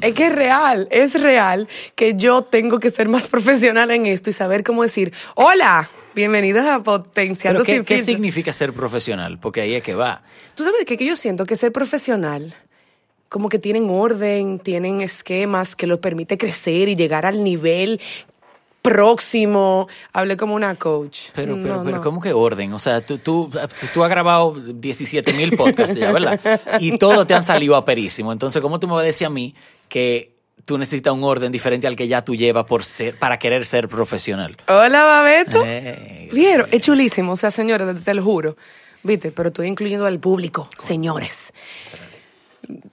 Es que es real, es real que yo tengo que ser más profesional en esto y saber cómo decir, hola, bienvenidos a Potenciando ¿Pero qué, qué Filtro". significa ser profesional? Porque ahí es que va. Tú sabes que, que yo siento que ser profesional, como que tienen orden, tienen esquemas que los permite crecer y llegar al nivel próximo. Hablé como una coach. Pero, No, pero, pero no. ¿cómo que orden? O sea, tú, tú, tú has grabado 17 mil podcasts ya, ¿verdad? Y todos te han salido aperísimo. Entonces, ¿cómo tú me vas a decir a mí que tú necesitas un orden diferente al que ya tú llevas por ser, para querer ser profesional? Hola, Babeto. Eh, Vieron, es chulísimo. O sea, señores, te, te lo juro. Viste, pero estoy incluyendo al público, señores.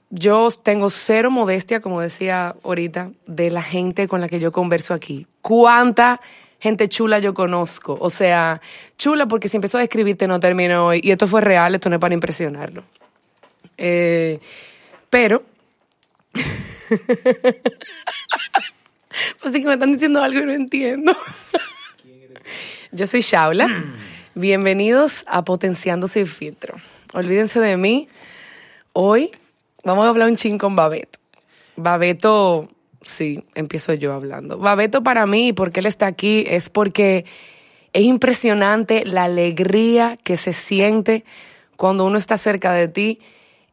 Yo tengo cero modestia, como decía ahorita, de la gente con la que yo converso aquí. ¿Cuánta gente chula yo conozco? O sea, chula porque si empezó a escribirte no terminó hoy. Y esto fue real, esto no es para impresionarlo. Eh, pero... pues sí que me están diciendo algo y no entiendo. Yo soy Shaula. Bienvenidos a Potenciando Sin Filtro. Olvídense de mí. Hoy vamos a hablar un chin con Babeto. Babeto, sí, empiezo yo hablando. Babeto para mí, porque él está aquí, es porque es impresionante la alegría que se siente cuando uno está cerca de ti.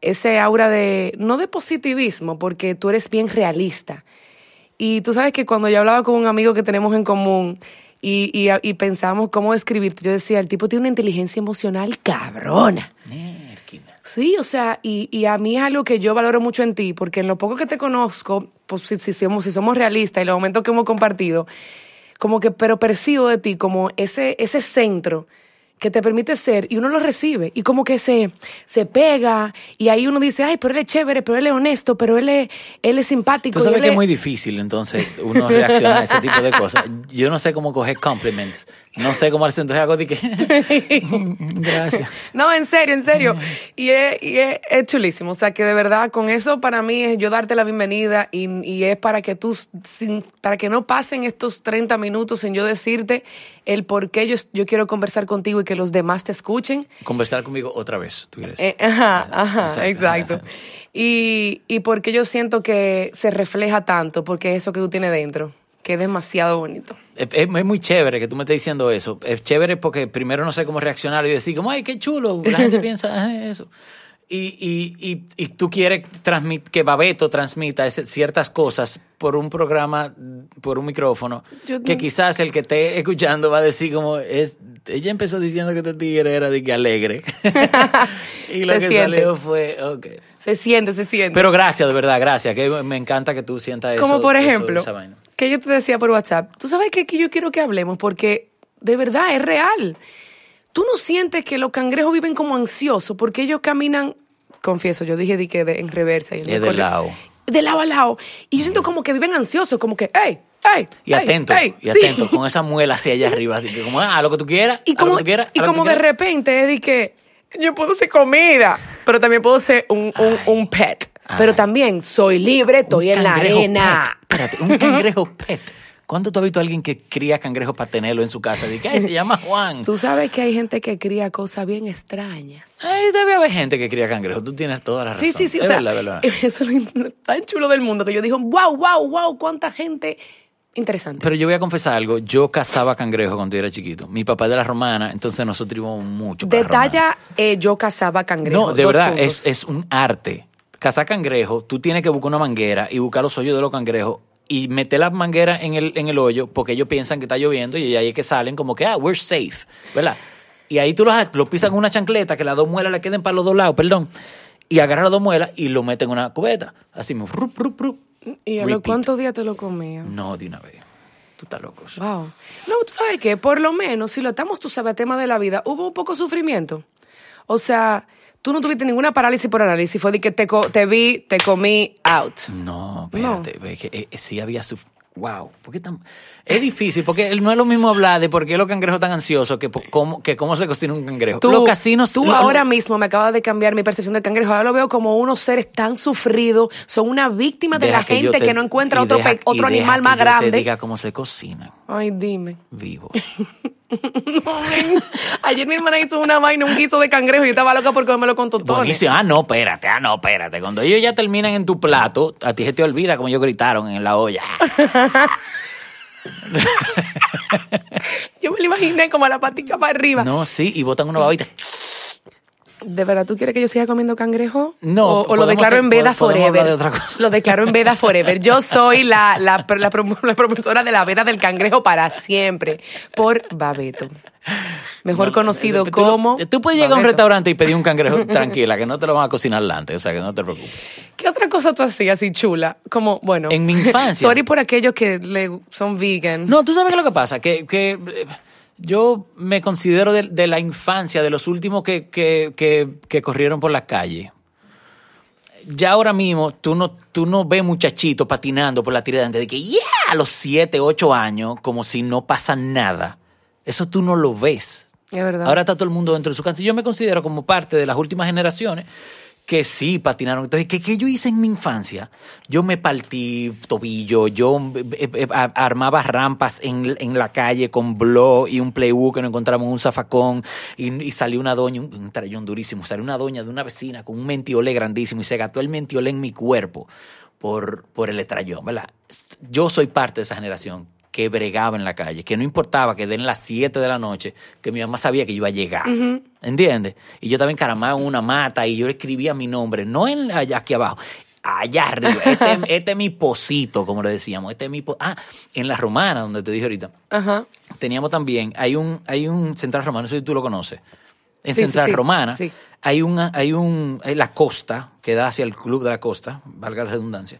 Ese aura de, no de positivismo, porque tú eres bien realista. Y tú sabes que cuando yo hablaba con un amigo que tenemos en común y, y, y pensábamos cómo describirte, yo decía, el tipo tiene una inteligencia emocional cabrona. Sí, o sea, y, y a mí es algo que yo valoro mucho en ti, porque en lo poco que te conozco, pues si, si somos, si somos realistas y los momentos que hemos compartido, como que, pero percibo de ti como ese, ese centro que te permite ser y uno lo recibe y como que se, se pega y ahí uno dice, ay, pero él es chévere, pero él es honesto, pero él es, él es simpático. Tú sabes que es es- muy difícil, entonces, uno reacciona a ese tipo de cosas. Yo no sé cómo coger compliments. No sé cómo hacer entonces hago de que... Gracias. No, en serio, en serio. Y, es, y es, es chulísimo. O sea, que de verdad, con eso para mí es yo darte la bienvenida y, y es para que tú, sin, para que no pasen estos 30 minutos sin yo decirte el por qué yo, yo quiero conversar contigo y que los demás te escuchen. Conversar conmigo otra vez, tú quieres. Eh, ajá, ajá, Exacto. Y, y porque yo siento que se refleja tanto, porque es eso que tú tienes dentro, que es demasiado bonito. Es, es- muy chévere que tú me estés diciendo eso. Es chévere porque primero no sé cómo reaccionar y decir como, ay, qué chulo. La gente piensa "Ah, eso. Y, y, y, y tú quieres transmit, que Babeto transmita ese- ciertas cosas por un programa, por un micrófono, Yo que quizás el que esté escuchando va a decir como, es, ella empezó diciendo que este tigre era de que alegre. y lo que siente. salió fue, ok. Se siente, se siente. Pero gracias, de verdad, gracias. Que me encanta que tú sientas eso. Como por eso- ejemplo, vaina. Que yo te decía por WhatsApp, tú sabes que, que yo quiero que hablemos porque de verdad es real. Tú no sientes que los cangrejos viven como ansiosos porque ellos caminan, confieso, yo dije di que de- en reversa. Y en de lado. De lado a lado. Y yo siento como que viven ansiosos, como que, hey, hey. Y atento, hey". y Sí. atento, con esa muela hacia allá arriba, así que como, ah, lo que tú quieras, Y a lo como, que tú quieras, y a como de repente es de que yo puedo ser comida, pero también puedo ser un, un, un pet. Pero también soy libre, estoy en la arena. pet. Espérate, un cangrejo pet. ¿Cuándo tú has visto a alguien que cría cangrejo para tenerlo en su casa? Dice, "Ay, se llama Juan. Tú sabes que hay gente que cría cosas bien extrañas. Ay, debe haber gente que cría cangrejo. Tú tienes toda la razón. Sí, sí, sí. O sea, verdad, verdad. eso es lo tan chulo del mundo que yo digo, wow, wow, wow, cuánta gente interesante. Pero yo voy a confesar algo. Yo cazaba cangrejo cuando yo era chiquito. Mi papá es de la romana, entonces nosotros íbamos mucho para. Detalla, eh, yo cazaba cangrejos. No, de dos verdad, es, es un arte. Cazar cangrejo, tú tienes que buscar una manguera y buscar los hoyos de los cangrejos y meter la manguera en el, en el hoyo porque ellos piensan que está lloviendo y ahí es que salen como que, ah, we're safe, ¿verdad? Y ahí tú los, los pisas con una chancleta, que las dos muelas le queden para los dos lados, perdón. Y agarras las dos muelas y lo metes en una cubeta. Así, mismo, rup, rup, rup. ¿Y a los cuántos días te lo comías? No, de una vez. Tú estás loco. Wow. No, tú sabes que por lo menos, si lo estamos, tú sabes, tema de la vida, hubo un poco de sufrimiento. O sea, tú no tuviste ninguna parálisis por análisis, fue de que te, co- te vi, te comí, out. No, espérate, ve que eh, sí había su... Wow, ¿por qué tan...? Es difícil, porque no es lo mismo hablar de por qué los cangrejos están ansiosos que, cómo, que cómo se cocina un cangrejo. Tú, los casinos... tú lo- ahora mismo me acabas de cambiar mi percepción del cangrejo. Ahora lo veo como unos seres tan sufridos, son una víctima de deja la que gente te- que no encuentra y otro, deja- pe- otro y deja animal que más yo grande. te diga cómo se cocinan Ay, dime. vivos. No. Ayer mi hermana hizo una vaina, un guiso de cangrejo y yo estaba loca por comérmelo con totones. Buenísimo. Ah, no, espérate, ah, no, espérate. Cuando ellos ya terminan en tu plato, a ti se te olvida como ellos gritaron en la olla. Yo me lo imaginé como a la patica para arriba. No, sí, y botan una babita. ¿De verdad tú quieres que yo siga comiendo cangrejo? No, O, o lo declaro hacer- en veda forever. de otra cosa. Lo declaro en veda forever. Yo soy la, la, la, la propulsora de la veda del cangrejo para siempre. Por Babeto. Mejor conocido Tú- como. Tú puedes llegar a un restaurante y pedir un cangrejo tranquila, que no te lo van a cocinar antes, o sea, que no te preocupes. ¿Qué otra cosa tú hacías así chula? Como, bueno. En mi infancia. Sorry por aquellos que le, son vegan. No, tú sabes qué es lo que pasa, que, que eh, yo me considero de, de la infancia, de los últimos que, que, que, que corrieron por la calle. Ya ahora mismo tú no, tú no ves muchachitos patinando por la tiradante de que, yeah, a los 7, 8 años, como si no pasa nada. Eso tú no lo ves. Es verdad. Ahora está todo el mundo dentro de su casa. Yo me considero como parte de las últimas generaciones que sí patinaron. Entonces, ¿qué, qué yo hice en mi infancia? Yo me partí tobillo, yo eh, eh, armaba rampas en, en la calle con blog y un playbook que nos encontramos en un zafacón y, y salió una doña, un, un durísimo, salió una doña de una vecina con un mentiolé grandísimo y se gastó el mentiolé en mi cuerpo por, por el estrellón, ¿verdad? Yo soy parte de esa generación que bregaba en la calle, que no importaba que den las 7 de la noche, que mi mamá sabía que yo iba a llegar, ¿entiendes? Y yo estaba encaramado en una mata y yo escribía mi nombre, no en allá aquí abajo, allá arriba, este, este es mi posito, como le decíamos, este es mi po- ah, en la romana, donde te dije ahorita, Ajá. teníamos también, hay un, hay un central romano, no sé si tú lo conoces. En Sí, Central sí, Romana hay una, hay un, hay la costa que da hacia el club de la costa, valga la redundancia.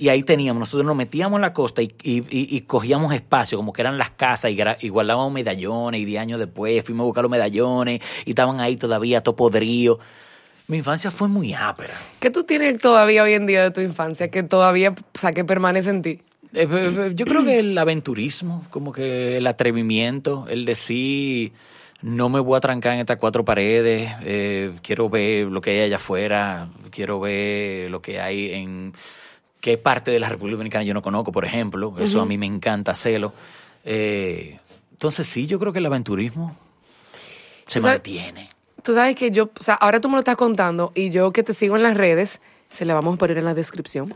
Y ahí teníamos, nosotros nos metíamos en la costa y, y- y- cogíamos espacio, como que eran las casas, y, guardábamos medallones, y 10 años después fuimos a buscar los medallones, y estaban ahí todavía todo podrido. Mi infancia fue muy ápera. ¿Qué tú tienes todavía hoy en día de tu infancia que todavía, o sea, que permanece en ti? Eh, eh, Yo creo que el aventurismo, como que el atrevimiento, el decir, no me voy a trancar en estas cuatro paredes, eh, quiero ver lo que hay allá afuera, quiero ver lo que hay en qué parte de la República Dominicana yo no conozco, por ejemplo, eso a mí me encanta hacerlo. Eh, entonces sí, yo creo que el aventurismo se sabes- mantiene. Tú sabes que yo, o sea, ahora tú me lo estás contando y yo que te sigo en las redes, se la vamos a poner en la descripción.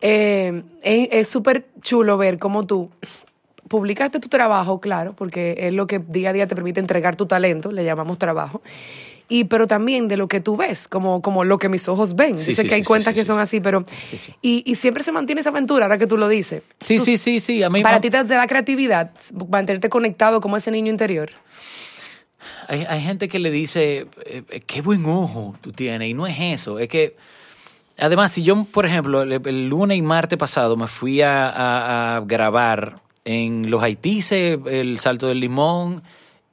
eh, es es súper chulo ver cómo tú publicaste tu trabajo, claro, porque es lo que día a día te permite entregar tu talento, le llamamos trabajo. Y pero también de lo que tú ves, como, como lo que mis ojos ven. Sí, sí, que hay sí, cuentas que son sí. así, pero... Y, y siempre se mantiene esa aventura, ahora que tú lo dices. Sí, sí, sí, sí. A mí Para ti te, da creatividad mantenerte conectado como ese niño interior. Hay, hay gente que le dice, eh, eh, qué buen ojo tú tienes, y no es eso, es que, además, si yo, por ejemplo, el, el lunes y martes pasado me fui a, a- a grabar en Los Haitises, El Salto del Limón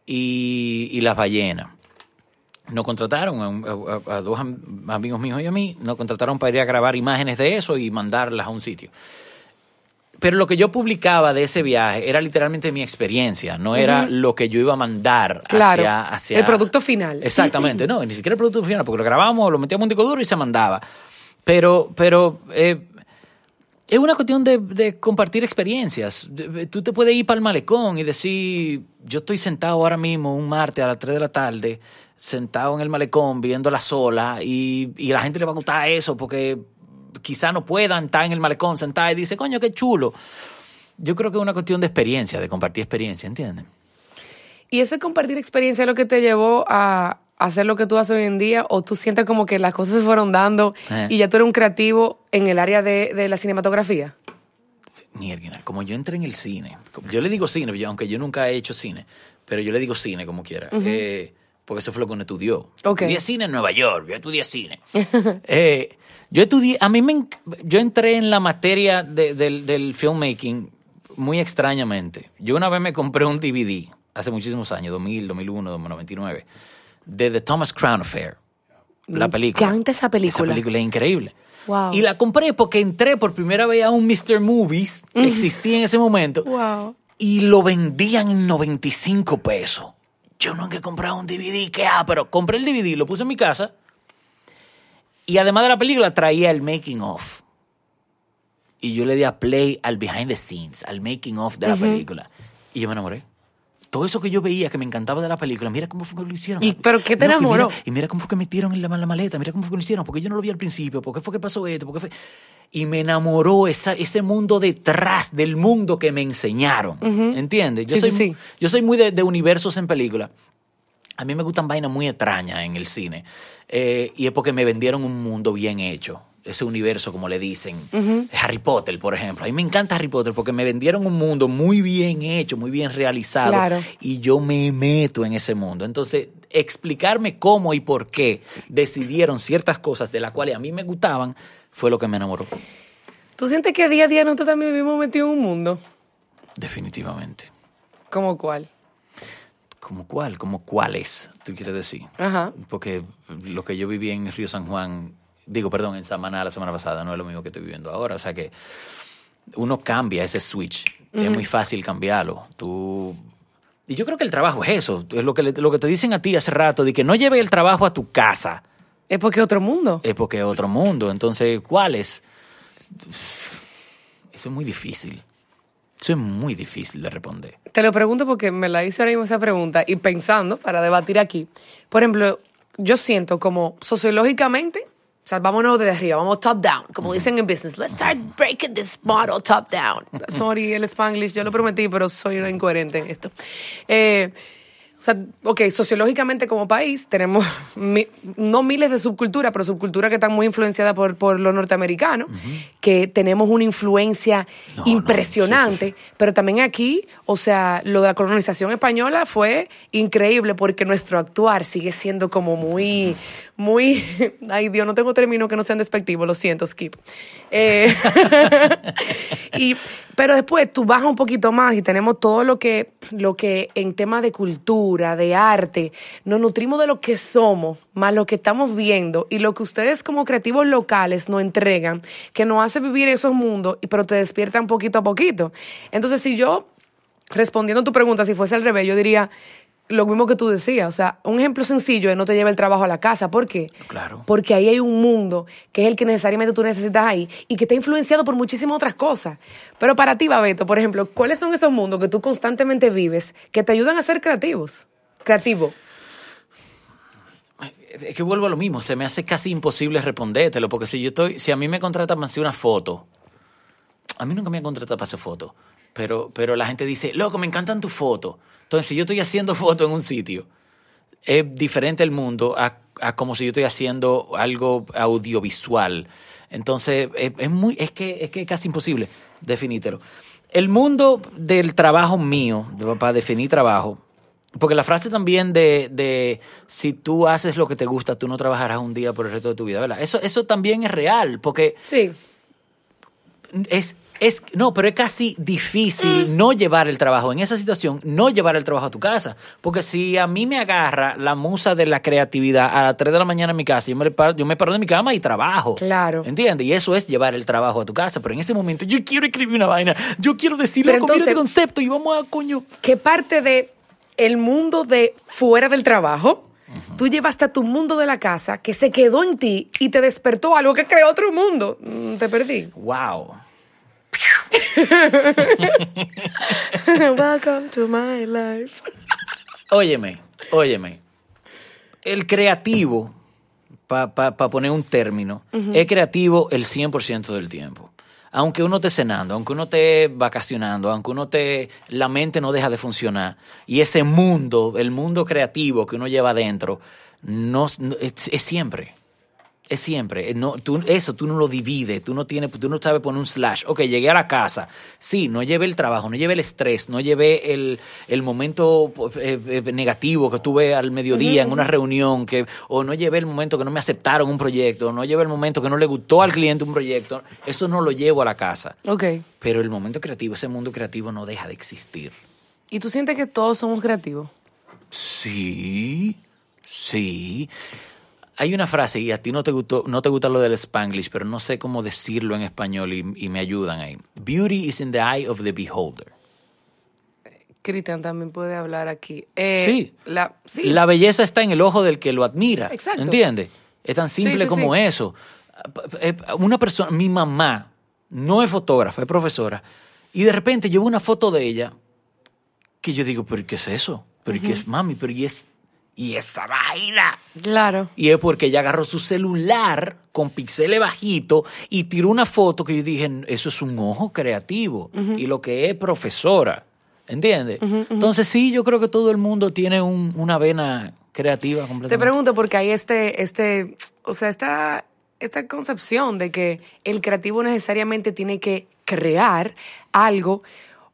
y, y Las Ballenas. Nos contrataron a, un- a- a dos am- amigos míos y a mí, nos contrataron para ir a grabar imágenes de eso y mandarlas a un sitio. Pero lo que yo publicaba de ese viaje era literalmente mi experiencia, no era lo que yo iba a mandar Claro. hacia, hacia... El producto final. Exactamente, no, ni siquiera el producto final, porque lo grabábamos, lo metíamos en un disco duro y se mandaba. Pero, pero eh, es una cuestión de, de compartir experiencias. Tú te puedes ir para el malecón y decir, yo estoy sentado ahora mismo un martes a las 3 de la tarde, sentado en el malecón viendo la sola y, y a la gente le va a gustar eso porque quizá no puedan estar en el malecón sentado y dice, coño, qué chulo. Yo creo que es una cuestión de experiencia, de compartir experiencia, ¿entienden? ¿Y eso de compartir experiencia es lo que te llevó a hacer lo que tú haces hoy en día? ¿O tú sientes como que las cosas se fueron dando Eh. y ya tú eres un creativo en el área de, de la cinematografía? Mierda, como yo entré en el cine, yo le digo cine, aunque yo nunca he hecho cine, pero yo le digo cine como quiera, eh, porque eso fue lo que uno estudió. Ok. Estudié cine en Nueva York, yo estudié cine. Eh, yo estudié, a mí me, yo entré en la materia de- del, del filmmaking muy extrañamente. Yo una vez me compré un DVD, hace muchísimos años, 2000, 2001, 2099, de The Thomas Crown Affair, la Me película. encanta esa película. Esa película es increíble. Wow. Y la compré porque entré por primera vez a un Mr. Movies, que existía en ese momento, Wow. y lo vendían en 95 pesos. Yo nunca he comprado un DVD, que ah, pero compré el DVD, lo puse en mi casa, y además de la película traía el making of. Y yo le di a play al behind the scenes, al making of de la película. Y yo me enamoré. Todo eso que yo veía que me encantaba de la película, mira cómo fue que lo hicieron. ¿Y pero qué te No, y enamoró? mira- Y mira, cómo fue que metieron en la, la maleta, mira cómo fue que lo hicieron, porque yo no lo vi al principio, por qué fue que pasó esto, por qué fue... Y me enamoró esa, ese mundo detrás del mundo que me enseñaron, ¿entiendes? Yo, Sí, soy, sí, yo soy muy de, de universos en película. A mí me gustan vainas muy extrañas en el cine. Eh, y es porque me vendieron un mundo bien hecho. Ese universo, como le dicen. Harry Potter, por ejemplo. A mí me encanta Harry Potter porque me vendieron un mundo muy bien hecho, muy bien realizado. Claro. Y yo me meto en ese mundo. Entonces, explicarme cómo y por qué decidieron ciertas cosas de las cuales a mí me gustaban fue lo que me enamoró. ¿Tú sientes que día a día nosotros también vivimos metidos en un mundo? Definitivamente. ¿Cómo cuál? ¿Cómo cuál? ¿Cómo cuáles? ¿Tú quieres decir? Ajá. Porque lo que yo viví en Río San Juan, digo, perdón, en Samaná la semana pasada, no es lo mismo que estoy viviendo ahora. O sea que uno cambia ese switch. Es muy fácil cambiarlo. Tú. Y yo creo que el trabajo es eso. Es lo que, le- lo que te dicen a ti hace rato, de que no lleve el trabajo a tu casa. Es porque es otro mundo. Es porque es otro mundo. Entonces, ¿cuáles? Eso es muy difícil. Eso es muy difícil de responder. Te lo pregunto porque me la hice ahora mismo esa pregunta y pensando para debatir aquí. Por ejemplo, yo siento como sociológicamente, o sea, vámonos desde arriba, vamos top down, como dicen en business. Let's start breaking this model top down. Sorry, el spanglish, yo lo prometí, pero soy una incoherente en esto. Eh, o sea, ok, sociológicamente como país tenemos mi- no miles de subculturas, pero subculturas que están muy influenciadas por, por los norteamericanos, que tenemos una influencia No, no, impresionante, pero también aquí, o sea, lo de la colonización española fue increíble porque nuestro actuar sigue siendo como muy, muy, ay Dios, no tengo términos que no sean despectivos, lo siento, Skip. Eh, y, pero después tú bajas un poquito más y tenemos todo lo que, lo que en temas de cultura, de arte, nos nutrimos de lo que somos, más lo que estamos viendo y lo que ustedes como creativos locales nos entregan, que nos hace vivir esos mundos, pero te despiertan poquito a poquito. Entonces, si yo, respondiendo a tu pregunta, si fuese al revés, yo diría lo mismo que tú decías. O sea, un ejemplo sencillo es no te lleva el trabajo a la casa. ¿Por qué? Claro. Porque ahí hay un mundo que es el que necesariamente tú necesitas ahí y que está influenciado por muchísimas otras cosas. Pero para ti, Babeto, por ejemplo, ¿cuáles son esos mundos que tú constantemente vives que te ayudan a ser creativos? Creativo. Es que vuelvo a lo mismo, se me hace casi imposible respondértelo, porque si yo estoy, si a mí me contratan para hacer una foto, a mí nunca me han contratado para hacer foto, pero, pero la gente dice, loco, me encantan tus fotos. Entonces, si yo estoy haciendo fotos en un sitio, es diferente el mundo a, a como si yo estoy haciendo algo audiovisual. Entonces, es, es muy, es que es que es casi imposible definírtelo. El mundo del trabajo mío, para definir trabajo, porque la frase también de, de si tú haces lo que te gusta, tú no trabajarás un día por el resto de tu vida, ¿verdad? Eso, eso también es real, porque Sí. es, es, no, pero es casi difícil no llevar el trabajo en esa situación, no llevar el trabajo a tu casa. Porque si a mí me agarra la musa de la creatividad a las 3 de la mañana en mi casa, yo me paro, yo me paro de mi cama y trabajo. Claro. ¿Entiendes? Y eso es llevar el trabajo a tu casa. Pero en ese momento yo quiero escribir una vaina, yo quiero decirle Pero mira este concepto y vamos a coño. ¿Qué parte de el mundo de fuera del trabajo tú llevaste a tu mundo de la casa que se quedó en ti y te despertó algo que creó otro mundo? Mm, te perdí. Wow. Welcome to my life. Óyeme, óyeme. El creativo, para poner un término, es creativo el 100% del tiempo. Aunque uno esté cenando, aunque uno esté vacacionando, aunque uno esté, la mente no deja de funcionar. Y ese mundo, el mundo creativo que uno lleva adentro, no, no- es, es siempre. Es siempre. Eh, No, tú, eso tú no lo divides, tú no tienes, tú no sabes poner un slash. Ok, llegué a la casa. Sí, no llevé el trabajo, no llevé el estrés, no llevé el, el momento eh, eh, negativo que tuve al mediodía en una reunión, que, o no llevé el momento que no me aceptaron un proyecto, o no llevé el momento que no le gustó al cliente un proyecto. Eso no lo llevo a la casa. Ok. Pero el momento creativo, ese mundo creativo no deja de existir. ¿Y tú sientes que todos somos creativos? Sí, sí. Hay una frase y a ti no te gustó, no te gusta lo del Spanglish, pero no sé cómo decirlo en español y, y me ayudan ahí. Beauty is in the eye of the beholder. Cristian también puede hablar aquí. Eh, Sí. La, sí. La belleza está en el ojo del que lo admira. Exacto. ¿Entiendes? Es tan simple Sí, sí, como eso. Eh, Una persona, mi mamá, no es fotógrafa, es profesora, y de repente veo una foto de ella que yo digo, pero ¿qué es eso? ¿Pero qué es mami? ¿Pero y es y esa vaina? Claro. Y es porque ella agarró su celular con pixeles bajito y tiró una foto que yo dije, eso es un ojo creativo y lo que es profesora. ¿Entiendes? Entonces sí, yo creo que todo el mundo tiene un- una vena creativa completamente. Te pregunto porque hay este, este, o sea, esta, esta concepción de que el creativo necesariamente tiene que crear algo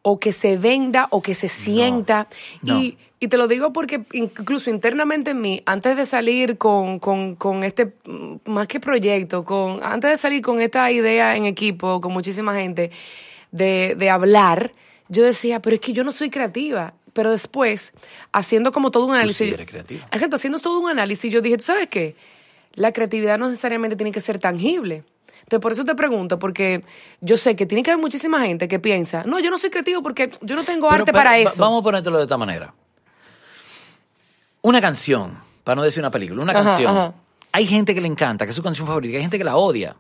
o que se venda o que se sienta. no. Y, y te lo digo porque incluso internamente en mí, antes de salir con, con, con este, mm, más que proyecto, con, antes de salir con esta idea en equipo, con muchísima gente, de, de hablar, yo decía, pero es que yo no soy creativa. Pero después, haciendo como todo un análisis. sí eres creativa. Exacto, haciendo todo un análisis, yo dije, ¿tú sabes qué? La creatividad no necesariamente tiene que ser tangible. Entonces, por eso te pregunto, porque yo sé que tiene que haber muchísima gente que piensa, no, yo no soy creativo porque yo no tengo Pero- arte pero para eso. Vamos a ponértelo de esta manera. Una canción, para no decir una película, una Ajá, canción. ajá. Hay gente que le encanta, que es su canción favorita, hay gente que la odia.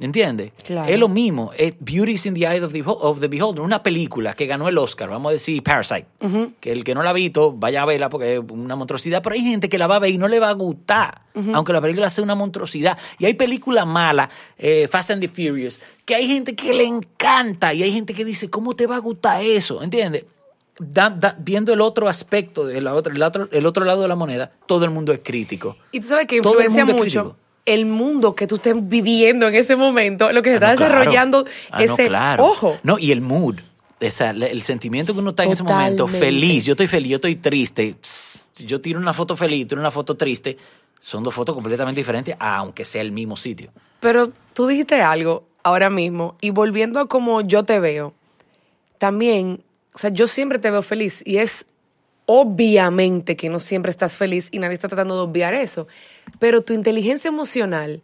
¿Entiendes? Claro. Es lo mismo. Es Beauty's in the Eye of the, of the Beholder, una película que ganó el Oscar, vamos a decir Parasite. Que el que no la ha visto, vaya a verla porque es una monstruosidad. Pero hay gente que la va a ver y no le va a gustar, aunque la película sea una monstruosidad. Y hay películas malas, eh, Fast and the Furious, que hay gente que le encanta y hay gente que dice, ¿cómo te va a gustar eso? ¿Entiendes? Da- da- viendo el otro aspecto, de la otra, el, otro, el otro lado de la moneda, todo el mundo es crítico. Y tú sabes que el influencia mucho crítico. el mundo que tú estés viviendo en ese momento, lo que se Ah, está no, claro. desarrollando Ah, no, claro. ojo. No, y el mood. La- el sentimiento que uno está en ese momento, feliz, yo estoy feliz, yo estoy triste, yo tiro una foto feliz, tiro una foto triste, son dos fotos completamente diferentes, aunque sea el mismo sitio. Pero tú dijiste algo ahora mismo y volviendo a como yo te veo, también, o sea, yo siempre te veo feliz y es obviamente que no siempre estás feliz y nadie está tratando de obviar eso, pero tu inteligencia emocional,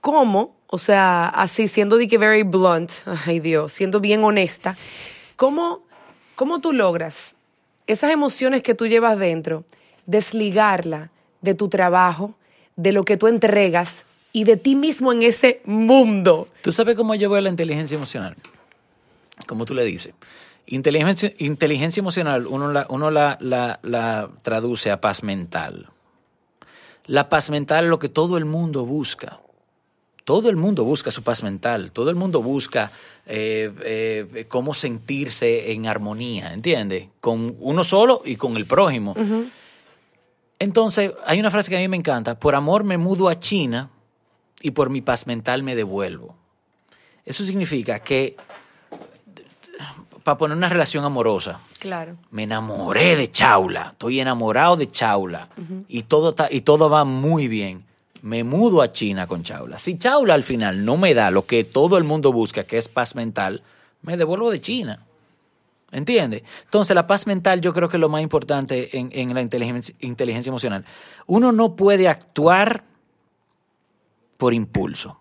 ¿cómo? O sea, así siendo de que very blunt, ay Dios, siendo bien honesta, ¿cómo, cómo tú logras esas emociones que tú llevas dentro, desligarla de tu trabajo, de lo que tú entregas y de ti mismo en ese mundo? ¿Tú sabes cómo yo veo la inteligencia emocional? Como tú le dices. Inteligencia, inteligencia emocional, uno, la, uno la, la- la traduce a paz mental. La paz mental es lo que todo el mundo busca. Todo el mundo busca su paz mental, todo el mundo busca eh, eh, cómo sentirse en armonía, ¿entiendes? Con uno solo y con el prójimo. Entonces, hay una frase que a mí me encanta, por amor me mudo a China y por mi paz mental me devuelvo. Eso significa que, para poner una relación amorosa, Claro. me enamoré de Chaula, estoy enamorado de Chaula y, todo está- y todo va muy bien. Me mudo a China con Chaula. Si Chaula al final no me da lo que todo el mundo busca, que es paz mental, me devuelvo de China. ¿Entiendes? Entonces, la paz mental yo creo que es lo más importante en, en la inteligencia, inteligencia emocional. Uno no puede actuar por impulso.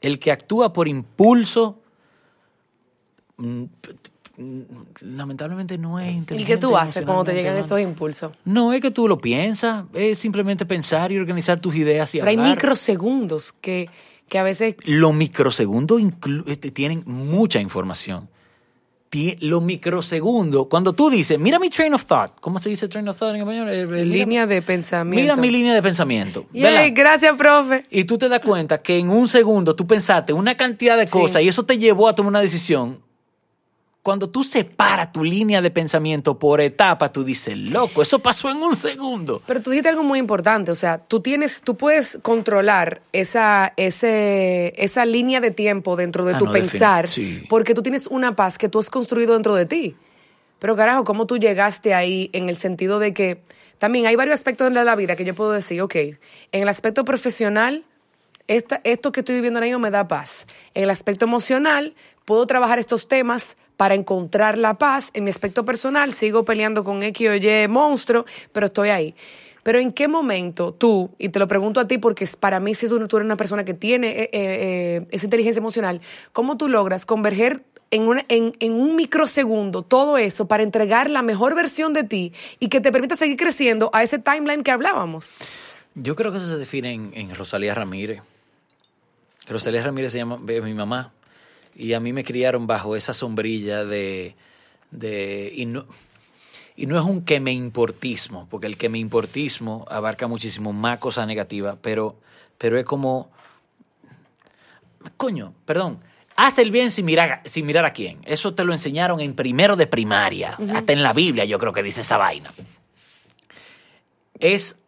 El que actúa por impulso, mm, lamentablemente no es ¿Y inteligente. qué tú haces cuando te llegan esos impulsos? No es que tú lo piensas, es simplemente pensar y organizar tus ideas y Pero hay microsegundos que, que a veces Los microsegundos este, tienen mucha información. Los microsegundos, cuando tú dices, mira mi train of thought, ¿cómo se dice train of thought en español? Eh, eh, mira- línea de pensamiento. Mira mi línea de pensamiento. Gracias, profe. Y tú te das cuenta que en un segundo tú pensaste una cantidad de cosas y eso te llevó a tomar una decisión. Cuando tú separas tu línea de pensamiento por etapas, tú dices, loco, eso pasó en un segundo. Pero tú dijiste algo muy importante, o sea, tú tienes, tú puedes controlar esa, ese, esa línea de tiempo dentro de Ah, tu no, pensar, sí. porque tú tienes una paz que tú has construido dentro de ti. Pero carajo, ¿cómo tú llegaste ahí en el sentido de que también hay varios aspectos de la vida que yo puedo decir, ok, en el aspecto profesional, esta- esto que estoy viviendo ahora mismo me da paz. En el aspecto emocional, puedo trabajar estos temas para encontrar la paz. En mi aspecto personal, sigo peleando con X o Y monstruo, pero estoy ahí. Pero ¿en qué momento tú, y te lo pregunto a ti porque para mí si tú eres una persona que tiene eh, eh, eh, esa inteligencia emocional, ¿cómo tú logras converger en, en un microsegundo todo eso para entregar la mejor versión de ti y que te permita seguir creciendo a ese timeline que hablábamos? Yo creo que eso se define en, en Rosalía Ramírez. Rosalía Ramírez se llama, es mi mamá. Y a mí me criaron bajo esa sombrilla de, de y no, y no es un que me importismo, porque el que me importismo abarca muchísimo más cosas negativas, pero, pero es como, coño, perdón, haz el bien sin mirar, sin mirar a quién. Eso te lo enseñaron en primero de primaria, hasta en la Biblia yo creo que dice esa vaina. Es,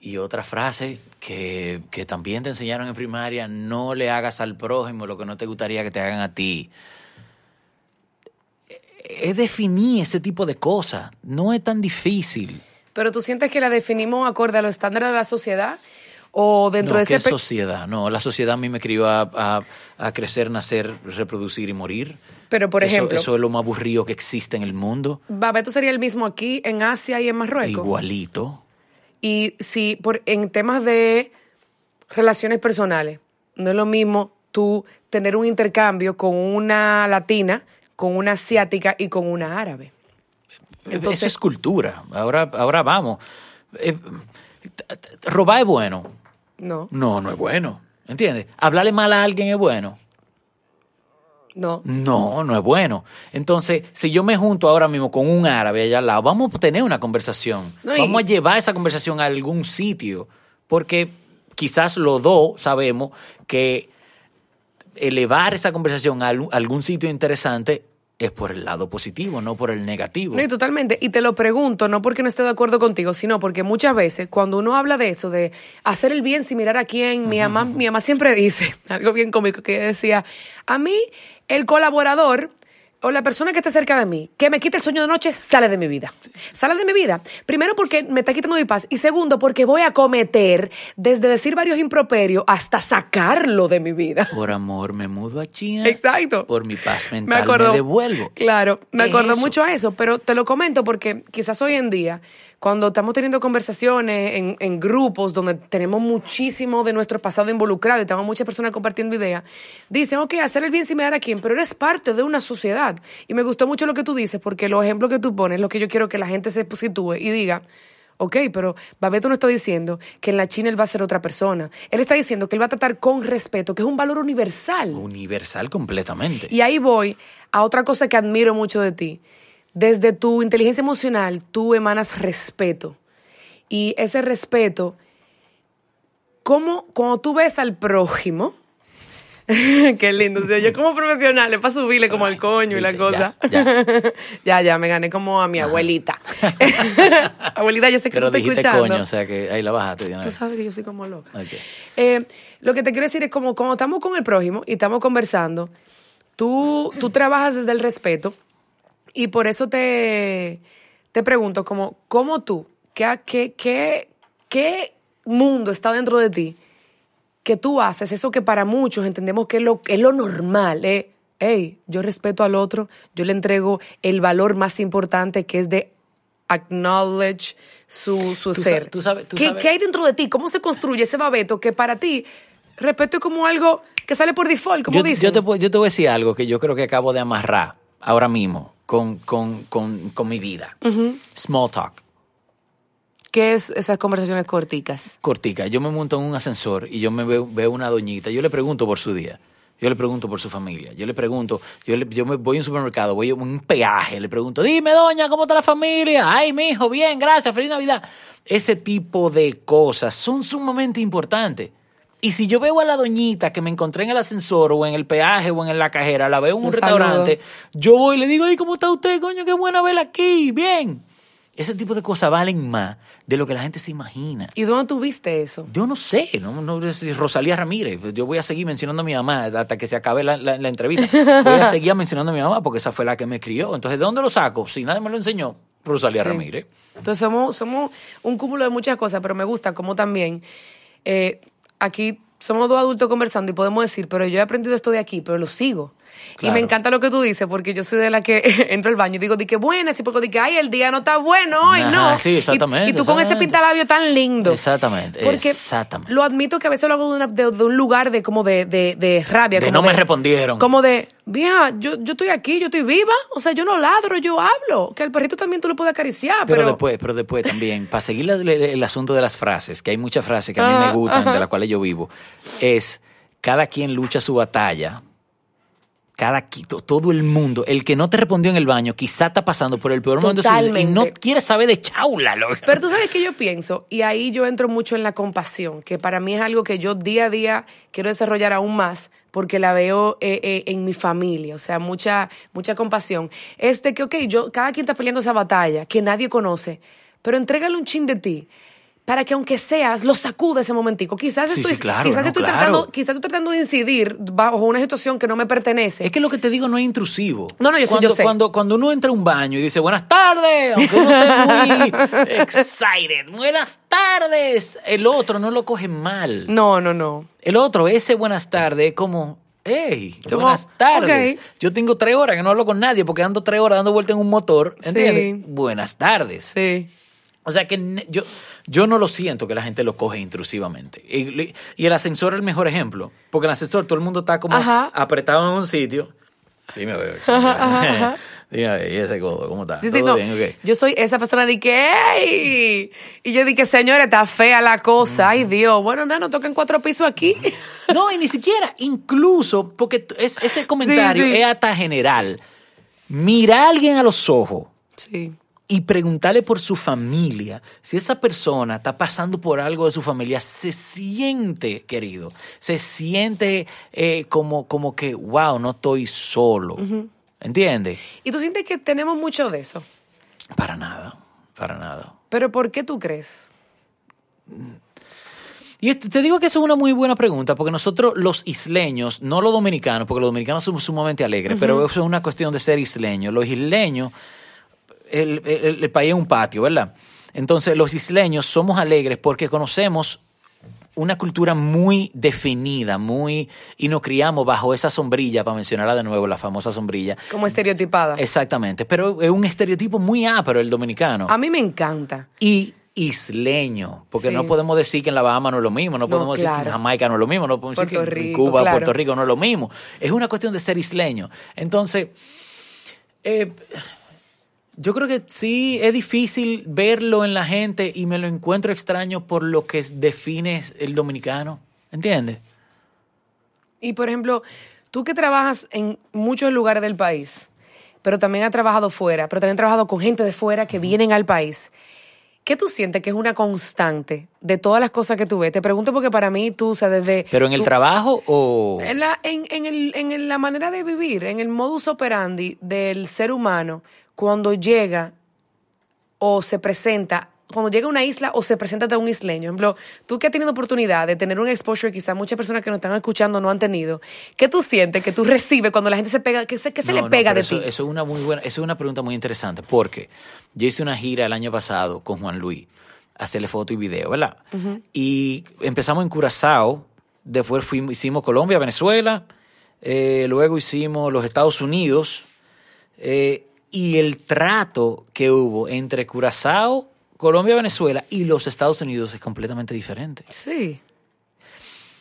y otra frase que, que también te enseñaron en primaria, no le hagas al prójimo lo que no te gustaría que te hagan a ti es definir ese tipo de cosas. No es tan difícil. Pero tú sientes que la definimos acorde a los estándares de la sociedad o dentro no, de ¿qué sociedad? No, la sociedad a mí me crió a, a, a crecer, nacer, reproducir y morir. Pero por eso, ejemplo, eso es lo más aburrido que existe en el mundo. Babeto sería el mismo aquí en Asia y en Marruecos. Igualito. Y si por en temas de relaciones personales, no es lo mismo tú tener un intercambio con una latina con una asiática y con una árabe. Entonces, Eso es cultura. Ahora, ahora vamos. Eh, robar es bueno. No. No, no es bueno. ¿Entiendes? Hablarle mal a alguien es bueno. No. No, no es bueno. Entonces, si yo me junto ahora mismo con un árabe allá al lado, vamos a tener una conversación. No, y... Vamos a llevar esa conversación a algún sitio. Porque quizás los dos sabemos que elevar esa conversación a algún sitio interesante es por el lado positivo, no por el negativo. No, y totalmente. Y te lo pregunto, no porque no esté de acuerdo contigo, sino porque muchas veces cuando uno habla de eso, de hacer el bien sin mirar a quién, mi mamá, mi mamá siempre dice, algo bien cómico, que decía, a mí el colaborador o la persona que esté cerca de mí, que me quite el sueño de noche, sale de mi vida. Sale de mi vida. Primero porque me está quitando mi paz y segundo porque voy a cometer desde decir varios improperios hasta sacarlo de mi vida. Por amor me mudo a China. Exacto. Por mi paz mental me, acuerdo, me devuelvo. Claro, me acuerdo mucho a eso, pero te lo comento porque quizás hoy en día cuando estamos teniendo conversaciones en, en, grupos donde tenemos muchísimo de nuestro pasado involucrado y tenemos muchas personas compartiendo ideas, dicen, ok, hacer el bien sin mirar a quién, pero eres parte de una sociedad. Y me gustó mucho lo que tú dices, porque los ejemplos que tú pones, lo que yo quiero que la gente se sitúe y diga, ok, pero Babeto no está diciendo que en la China él va a ser otra persona. Él está diciendo que él va a tratar con respeto, que es un valor universal. Universal completamente. Y ahí voy a otra cosa que admiro mucho de ti desde tu inteligencia emocional tú emanas respeto. Y ese respeto, ¿cómo, cuando tú ves al prójimo, Qué lindo. yo como profesional es para subirle como al coño y la cosa. Ya ya. ya, ya, me gané como a mi abuelita. abuelita, yo sé que Pero tú estás dijiste escuchando. coño, o sea que ahí la bajaste. Tú sabes que yo soy como loca. Okay. Eh, lo que te quiero decir es como cuando estamos con el prójimo y estamos conversando, tú, tú trabajas desde el respeto y por eso te, te pregunto, como, ¿cómo tú, qué, qué, qué, qué mundo está dentro de ti que tú haces eso que para muchos entendemos que es lo, es lo normal? Eh? Hey, yo respeto al otro, yo le entrego el valor más importante que es de acknowledge su, su Tú ser. sa- tú sabes- tú ¿Qué, sabes- qué hay dentro de ti? ¿Cómo se construye ese babeto que para ti respeto es como algo que sale por default, como Yo, dicen? yo te, yo te voy a decir algo que yo creo que acabo de amarrar ahora mismo con, con, con, con mi vida. Small talk. ¿Qué es esas conversaciones corticas? cortica. Yo me monto en un ascensor y yo me veo, veo una doñita. Yo le pregunto por su día. Yo le pregunto por su familia. Yo le pregunto, yo, le- yo me voy a un supermercado, voy a un peaje, le pregunto, dime doña, ¿cómo está la familia? Ay, mi hijo, bien, gracias, feliz Navidad. Ese tipo de cosas son sumamente importantes. Y si yo veo a la doñita que me encontré en el ascensor o en el peaje o en la cajera, la veo en un Un restaurante, yo voy y le digo, ay, ¿cómo está usted, coño? Qué bueno verla aquí, bien. Ese tipo de cosas valen más de lo que la gente se imagina. ¿Y dónde tú viste eso? Yo no sé, no, no Rosalía Ramírez. Yo voy a seguir mencionando a mi mamá hasta que se acabe la, la- la entrevista. Voy a seguir mencionando a mi mamá porque esa fue la que me crió. Entonces, ¿de dónde lo saco? Si nadie me lo enseñó, Rosalía Sí. Ramírez. Entonces somos, somos un cúmulo de muchas cosas, pero me gusta como también eh, aquí somos dos adultos conversando y podemos decir, pero yo he aprendido esto de aquí, pero lo sigo. Y me encanta lo que tú dices, porque yo soy de la que entro al baño y digo, di que buena, y porque di que, ay, el día no está bueno hoy, no. sí, Y- exactamente, Y, tú con ese pintalabio tan lindo. Exactamente, Porque exactamente. lo admito que a veces lo hago de, una- de- de un lugar de como de, de, rabia. De como no me respondieron. Como de, vieja, yo, yo estoy aquí, yo estoy viva, o sea, yo no ladro, yo hablo. Que al perrito también tú lo puedes acariciar, Pero, pero... después, pero después también, para seguir la- el, el asunto de las frases, que hay muchas frases que a mí Ah, me gustan, ajá. de las cuales yo vivo, es cada quien lucha su batalla cada quito, todo el mundo, el que no te respondió en el baño, quizá está pasando por el peor momento de su vida y Totalmente. no quiere saber de chaula. loca. Pero tú sabes que yo pienso, y ahí yo entro mucho en la compasión, que para mí es algo que yo día a día quiero desarrollar aún más, porque la veo eh, eh, en mi familia, o sea, mucha, mucha compasión. Es de que, ok, yo, cada quien está peleando esa batalla que nadie conoce, pero entrégale un chin de ti. Para que aunque seas, lo sacude ese momentico. Quizás Sí, estoy, sí, claro, quizás no, estoy claro. tratando, quizás estoy tratando de incidir bajo una situación que no me pertenece. Es que lo que te digo no es intrusivo. No, no, yo cuando, yo sé. Cuando, cuando uno entra a un baño y dice buenas tardes, aunque uno esté muy excited, buenas tardes, el otro no lo coge mal. No, no, no. El otro, ese buenas tardes, es como, hey, Como, buenas tardes. Yo tengo tres horas que no hablo con nadie porque ando tres horas dando vuelta en un motor, ¿entiendes? Sí. Buenas tardes. Sí. O sea que yo, yo no lo siento que la gente lo coge intrusivamente. Y, y el ascensor es el mejor ejemplo. Porque el ascensor todo el mundo está como Ajá. apretado en un sitio. Dime, bebé. Dime, bebé, ¿y ese codo cómo está? Sí, sí, ¿Todo no. bien? Ok. Yo soy esa persona de que, ¡ey! Y yo dije, señora, está fea la cosa. Ay, Dios. Bueno, no, nos tocan cuatro pisos aquí. No, y ni siquiera, incluso, porque es- ese comentario Sí, sí. es hasta general. Mira a alguien a los ojos Sí. Y preguntarle por su familia. Si esa persona está pasando por algo de su familia, se siente querido, se siente eh, como, como que, wow, no estoy solo. ¿Entiendes? Y tú sientes que tenemos mucho de eso. Para nada, para nada. Pero ¿por qué tú crees? Y este- te digo que esa es una muy buena pregunta, porque nosotros los isleños, no los dominicanos, porque los dominicanos somos sumamente alegres, pero eso es una cuestión de ser isleños. Los isleños, el, el- el país es un patio, ¿verdad? Entonces los isleños somos alegres porque conocemos una cultura muy definida, muy y nos criamos bajo esa sombrilla, para mencionarla de nuevo, la famosa sombrilla. Como estereotipada. Exactamente, pero es un estereotipo muy ápero el dominicano. A mí me encanta. y isleño, porque Sí. no podemos decir que en la Bahama no es lo mismo, no podemos decir que en. Jamaica no es lo mismo, no podemos decir que en Cuba, claro. Puerto Rico no es lo mismo. Es una cuestión de ser isleño. Entonces, eh, yo creo que sí es difícil verlo en la gente y me lo encuentro extraño por lo que define el dominicano. ¿Entiendes? Y por ejemplo, tú que trabajas en muchos lugares del país, pero también has trabajado fuera, pero también has trabajado con gente de fuera que vienen al país. ¿Qué tú sientes que es una constante de todas las cosas que tú ves? Te pregunto porque para mí tú, o sea, desde... Pero en el trabajo o... En la, en, en el, en la manera de vivir, en el modus operandi del ser humano, cuando llega o se presenta, cuando llega a una isla o se presenta ante un isleño. Por ejemplo, tú que has tenido oportunidad de tener un exposure, quizás muchas personas que nos están escuchando no han tenido, ¿qué tú sientes que tú recibes cuando la gente se pega, que se, que se No, le pega de eso, ti? Eso es una muy buena, eso es una pregunta muy interesante, porque yo hice una gira el año pasado con Juan Luis, a hacerle foto y video, ¿verdad? Y empezamos en Curazao, después fuimos, hicimos Colombia, Venezuela, eh, luego hicimos los Estados Unidos, eh, y el trato que hubo entre Curazao, Colombia, Venezuela y los Estados Unidos es completamente diferente. Sí.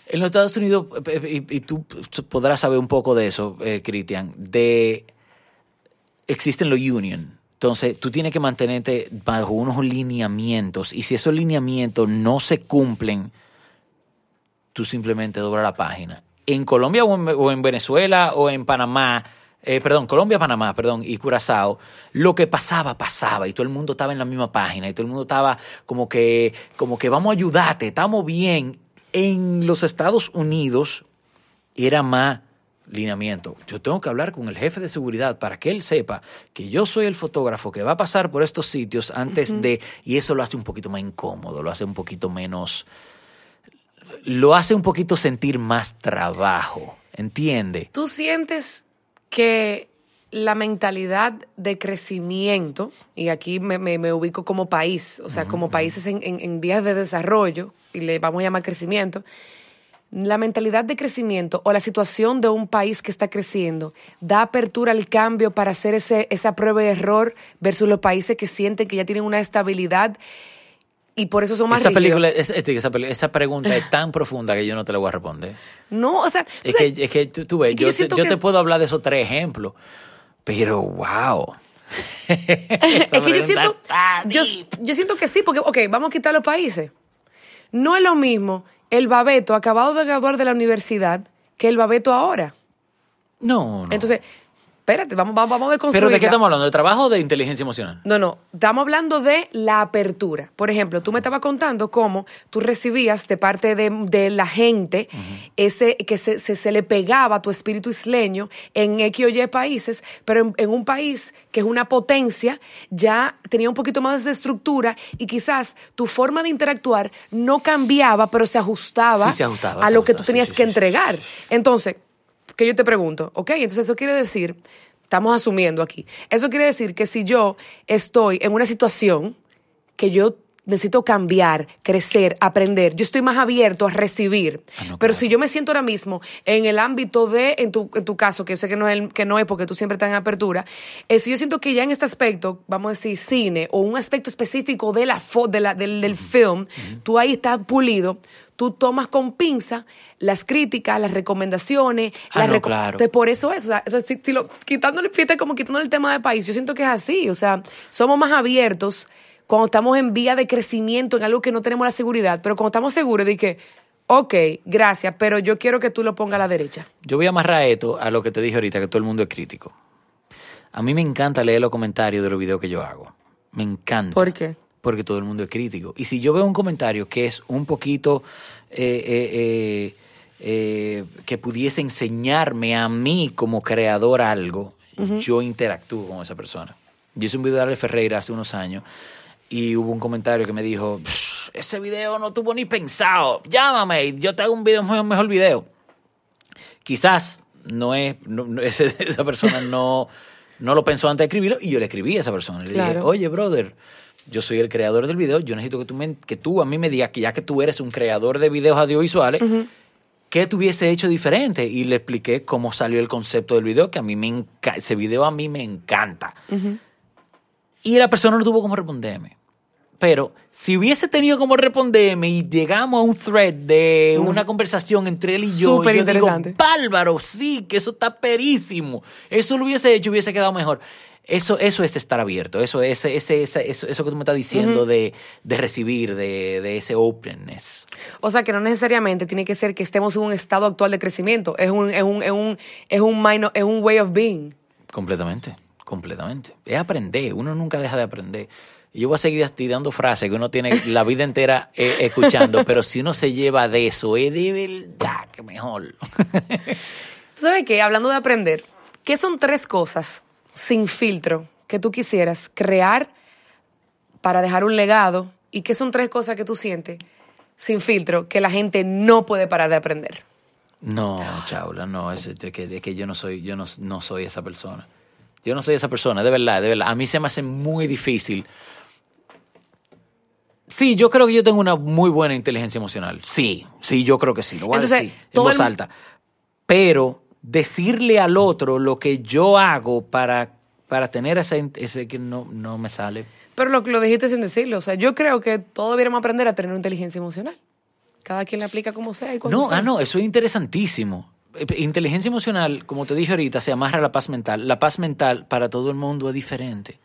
En los Estados Unidos, eh, y, y tú podrás saber un poco de eso, eh, Cristian, de existen los union. Entonces, tú tienes que mantenerte bajo unos lineamientos y si esos lineamientos no se cumplen, tú simplemente doblas la página. En Colombia o en, o en Venezuela o en Panamá, eh, perdón, Colombia, Panamá, perdón, y Curazao, lo que pasaba, pasaba y todo el mundo estaba en la misma página y todo el mundo estaba como que, como que vamos a ayudarte, estamos bien. En los Estados Unidos era más lineamiento. Yo tengo que hablar con el jefe de seguridad para que él sepa que yo soy el fotógrafo que va a pasar por estos sitios antes de... Y eso lo hace un poquito más incómodo, lo hace un poquito menos... Lo hace un poquito sentir más trabajo, ¿entiende? ¿Tú sientes que la mentalidad de crecimiento, y aquí me, me- me ubico como país, o sea, como países en, en- en vías de desarrollo, y le vamos a llamar crecimiento, la mentalidad de crecimiento o la situación de un país que está creciendo da apertura al cambio para hacer ese, esa prueba de error versus los países que sienten que ya tienen una estabilidad y por eso son más Esa, película, es- es- esa, pregunta es tan profunda que yo no te la voy a responder. No, o sea, Es que, es que tú, tú ves, yo, yo te- yo puedo hablar de esos tres ejemplos, pero wow. es que yo siento, yo, yo siento que sí, porque, ok, vamos a quitar los países. No es lo mismo el Babeto acabado de graduar de la universidad que el Babeto ahora. No, no. Entonces, espérate, vamos, vamos, vamos a deconstruir. ¿Pero de qué estamos hablando? ¿De trabajo o de inteligencia emocional? No, no, estamos hablando de la apertura. Por ejemplo, tú me estabas contando cómo tú recibías de parte de, de la gente ese que se, se, se le pegaba a tu espíritu isleño en X o Y países, pero en, en un país que es una potencia ya tenía un poquito más de estructura y quizás tu forma de interactuar no cambiaba, pero se ajustaba, Sí, se ajustaba, a se lo que tú tenías sí, que sí, entregar. Entonces, que yo te pregunto, ok, entonces eso quiere decir, estamos asumiendo aquí, eso quiere decir que si yo estoy en una situación que yo necesito cambiar, crecer, aprender, yo estoy más abierto a recibir. Ah, no, Pero claro. si yo me siento ahora mismo en el ámbito de, en tu, en tu caso, que yo sé que no, es el- que no es porque tú siempre estás en apertura, eh, si yo siento que ya en este aspecto, vamos a decir cine, o un aspecto específico de la fo- de la, del, del film, tú ahí estás pulido, tú tomas con pinza las críticas, las recomendaciones, Ah, las no, reco- claro. Entonces, por eso es, o sea, si lo, quitándole, fíjate como quitándole el tema de país, yo siento que es así, o sea, somos más abiertos cuando estamos en vía de crecimiento en algo que no tenemos la seguridad, pero cuando estamos seguros de que, ok, gracias, pero yo quiero que tú lo pongas a la derecha. Yo voy a amarrar esto a lo que te dije ahorita, que todo el mundo es crítico. A mí me encanta leer los comentarios de los videos que yo hago. Me encanta. ¿Por qué? Porque todo el mundo es crítico. Y si yo veo un comentario que es un poquito eh, eh, eh, que pudiese enseñarme a mí como creador algo, yo interactúo con esa persona. Yo hice un video de Ale Ferreira hace unos años y hubo un comentario que me dijo, "Pff, ese video no tuvo ni pensado, llámame y yo te hago un video, un mejor video quizás no es, no- no- ese- esa persona no, no lo pensó antes de escribirlo y yo le escribí a esa persona. Le dije, oye, brother, yo soy el creador del video, yo necesito que tú, me- que tú a mí me digas que ya que tú eres un creador de videos audiovisuales, ¿qué tú hubiese hecho diferente? Y le expliqué cómo salió el concepto del video, que a mí me encanta, ese video a mí me encanta. Y la persona no tuvo cómo responderme. Pero si hubiese tenido como responderme y llegamos a un thread de una conversación entre él y yo, Súper yo digo, bárbaro, sí, que eso está perísimo. Eso lo hubiese hecho, hubiese quedado mejor. Eso, eso es estar abierto, eso, ese, ese, ese- eso, eso que tú me estás diciendo de, de recibir, de, de ese openness. O sea, que no necesariamente tiene que ser que estemos en un estado actual de crecimiento, es un, es un, es un, es un, minor- es un way of being. Completamente, completamente. Es aprender, uno nunca deja de aprender. Yo voy a seguir dando frases que uno tiene la vida entera eh, escuchando, pero si uno se lleva de eso, es de verdad que mejor. ¿Sabes qué? Hablando de aprender, ¿qué son tres cosas sin filtro que tú quisieras crear para dejar un legado? ¿Y qué son tres cosas que tú sientes sin filtro que la gente no puede parar de aprender? No, Chaula, no, es, es que, es que yo no soy, yo no, no soy esa persona. Yo no soy esa persona, de verdad, de verdad. A mí se me hace muy difícil. Sí, yo creo que yo tengo una muy buena inteligencia emocional. Sí, sí, yo creo que sí. Lo voy Entonces, a decir en voz el- alta. Pero decirle al otro lo que yo hago para, para tener ese, ese que no, no me sale. Pero lo, lo dijiste sin decirlo. O sea, yo creo que todos debiéramos aprender a tener una inteligencia emocional. Cada quien la aplica como sea y No, sea. ah, no, eso es interesantísimo. Eh, Inteligencia emocional, como te dije ahorita, se amarra a la paz mental. La paz mental para todo el mundo es diferente.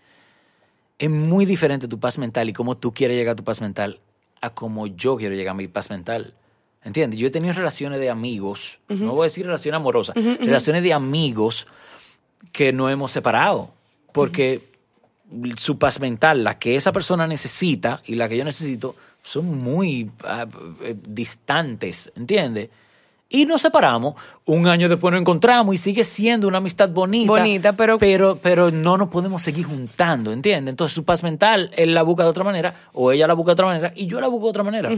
Es muy diferente tu paz mental y cómo tú quieres llegar a tu paz mental a cómo yo quiero llegar a mi paz mental. ¿Entiendes? Yo he tenido relaciones de amigos, no voy a decir relaciones amorosas, relaciones de amigos que no hemos separado. Porque su paz mental, la que esa persona necesita y la que yo necesito, son muy ah, eh, distantes, ¿entiendes? Y nos separamos, un año después nos encontramos y sigue siendo una amistad bonita. Bonita, pero- pero... Pero no nos podemos seguir juntando, ¿entiendes? Entonces su paz mental, él la busca de otra manera, o ella la busca de otra manera, y yo la busco de otra manera.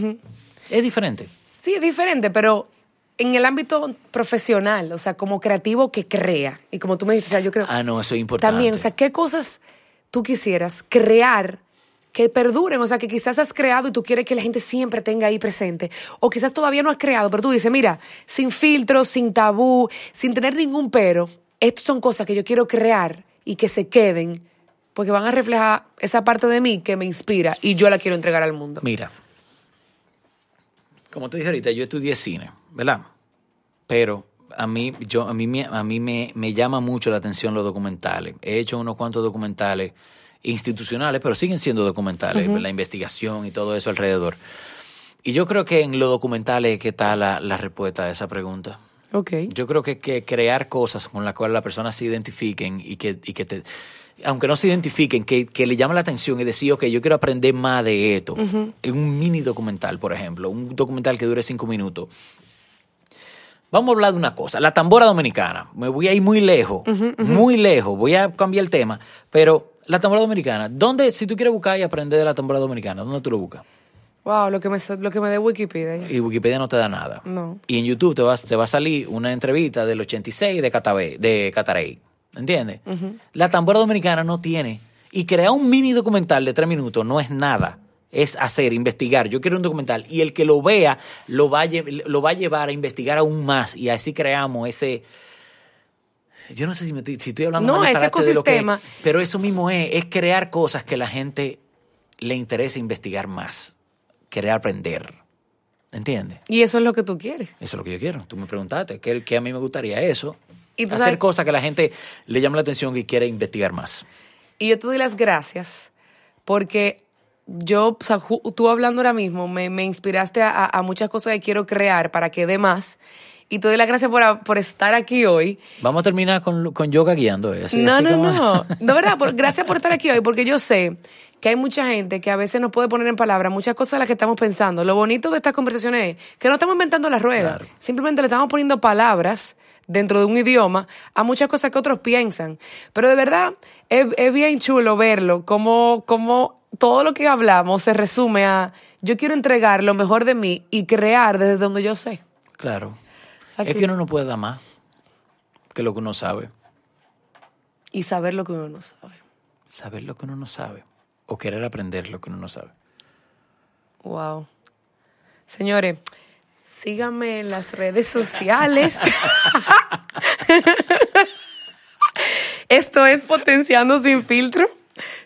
Es diferente. Sí, es diferente, pero en el ámbito profesional, o sea, como creativo que crea, y como tú me dices, o sea, yo creo... Ah, no, eso es importante. También, o sea, ¿qué cosas tú quisieras crear que perduren? O sea, que quizás has creado y tú quieres que la gente siempre tenga ahí presente. O quizás todavía no has creado, pero tú dices, mira, sin filtros, sin tabú, sin tener ningún pero, estas son cosas que yo quiero crear y que se queden, porque van a reflejar esa parte de mí que me inspira y yo la quiero entregar al mundo. Mira, como te dije ahorita, yo estudié cine, ¿verdad? Pero a mí, yo, a mí, me- a mí me, me llama mucho la atención los documentales. He hecho unos cuantos documentales institucionales, pero siguen siendo documentales, la investigación y todo eso alrededor. Y yo creo que en los documentales es que está la, la respuesta a esa pregunta. Ok. Yo creo que, que crear cosas con las cuales las personas se identifiquen y que, y que te, aunque no se identifiquen, que, que le llamen la atención y decir, ok, yo quiero aprender más de esto. En un mini documental, por ejemplo, un documental que dure cinco minutos. Vamos a hablar de una cosa, la tambora dominicana. Me voy a ir muy lejos, muy lejos. Voy a cambiar el tema, pero la tambora dominicana, ¿dónde, si tú quieres buscar y aprender de la tambora dominicana, dónde tú lo buscas? Wow, lo que me, lo que me dé Wikipedia. Y Wikipedia no te da nada. No. Y en YouTube te va, te va a salir una entrevista del 86 de, Catabé, de Catarey. ¿Entiendes? La tambora dominicana no tiene. Y crear un mini documental de tres minutos no es nada. Es hacer, investigar. Yo quiero un documental. Y el que lo vea lo va a, lo va a llevar a investigar aún más. Y así creamos ese. Yo no sé si, me estoy, si estoy hablando No, mal ese disparate de lo que es, ecosistema. pero eso mismo es, es crear cosas que la gente le interesa investigar más. Querer aprender. ¿Entiendes? Y eso es lo que tú quieres. Eso es lo que yo quiero. Tú me preguntaste que a mí me gustaría eso. Y tú hacer cosas que la gente le llame la atención y quiere investigar más. Y yo te doy las gracias porque yo, o sea, ju- tú hablando ahora mismo, me, me inspiraste a, a- a muchas cosas que quiero crear para que dé más. Y te doy las gracias por, a- por estar aquí hoy. Vamos a terminar con, con yoga guiando. ¿eh? No, no, como- no. De verdad, por- gracias por estar aquí hoy, porque yo sé que hay mucha gente que a veces nos puede poner en palabras muchas cosas de las que estamos pensando. Lo bonito de estas conversaciones es que no estamos inventando la rueda. Claro. Simplemente le estamos poniendo palabras dentro de un idioma a muchas cosas que otros piensan. Pero de verdad, es, es bien chulo verlo, como, como todo lo que hablamos se resume a yo quiero entregar lo mejor de mí y crear desde donde yo sé. Claro. Aquí. Es que uno no puede dar más que lo que uno sabe. Y saber lo que uno no sabe. Saber lo que uno no sabe. O querer aprender lo que uno no sabe. Wow. Señores, síganme en las redes sociales. Esto es Potenciando sin filtro.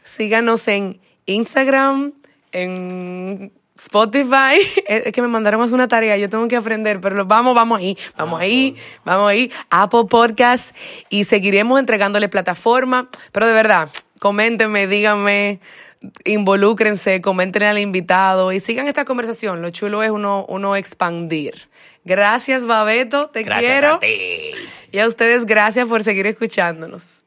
Síganos en Instagram, en Spotify. Es que me mandaron más una tarea, yo tengo que aprender, pero vamos, vamos ahí, vamos ahí, vamos ahí. Apple Podcast y seguiremos entregándole plataforma. Pero de verdad, coméntenme, díganme, involúcrense, comenten al invitado y sigan esta conversación. Lo chulo es uno, uno expandir. Gracias, Babeto, te Gracias quiero. a ti. Y a ustedes, gracias por seguir escuchándonos.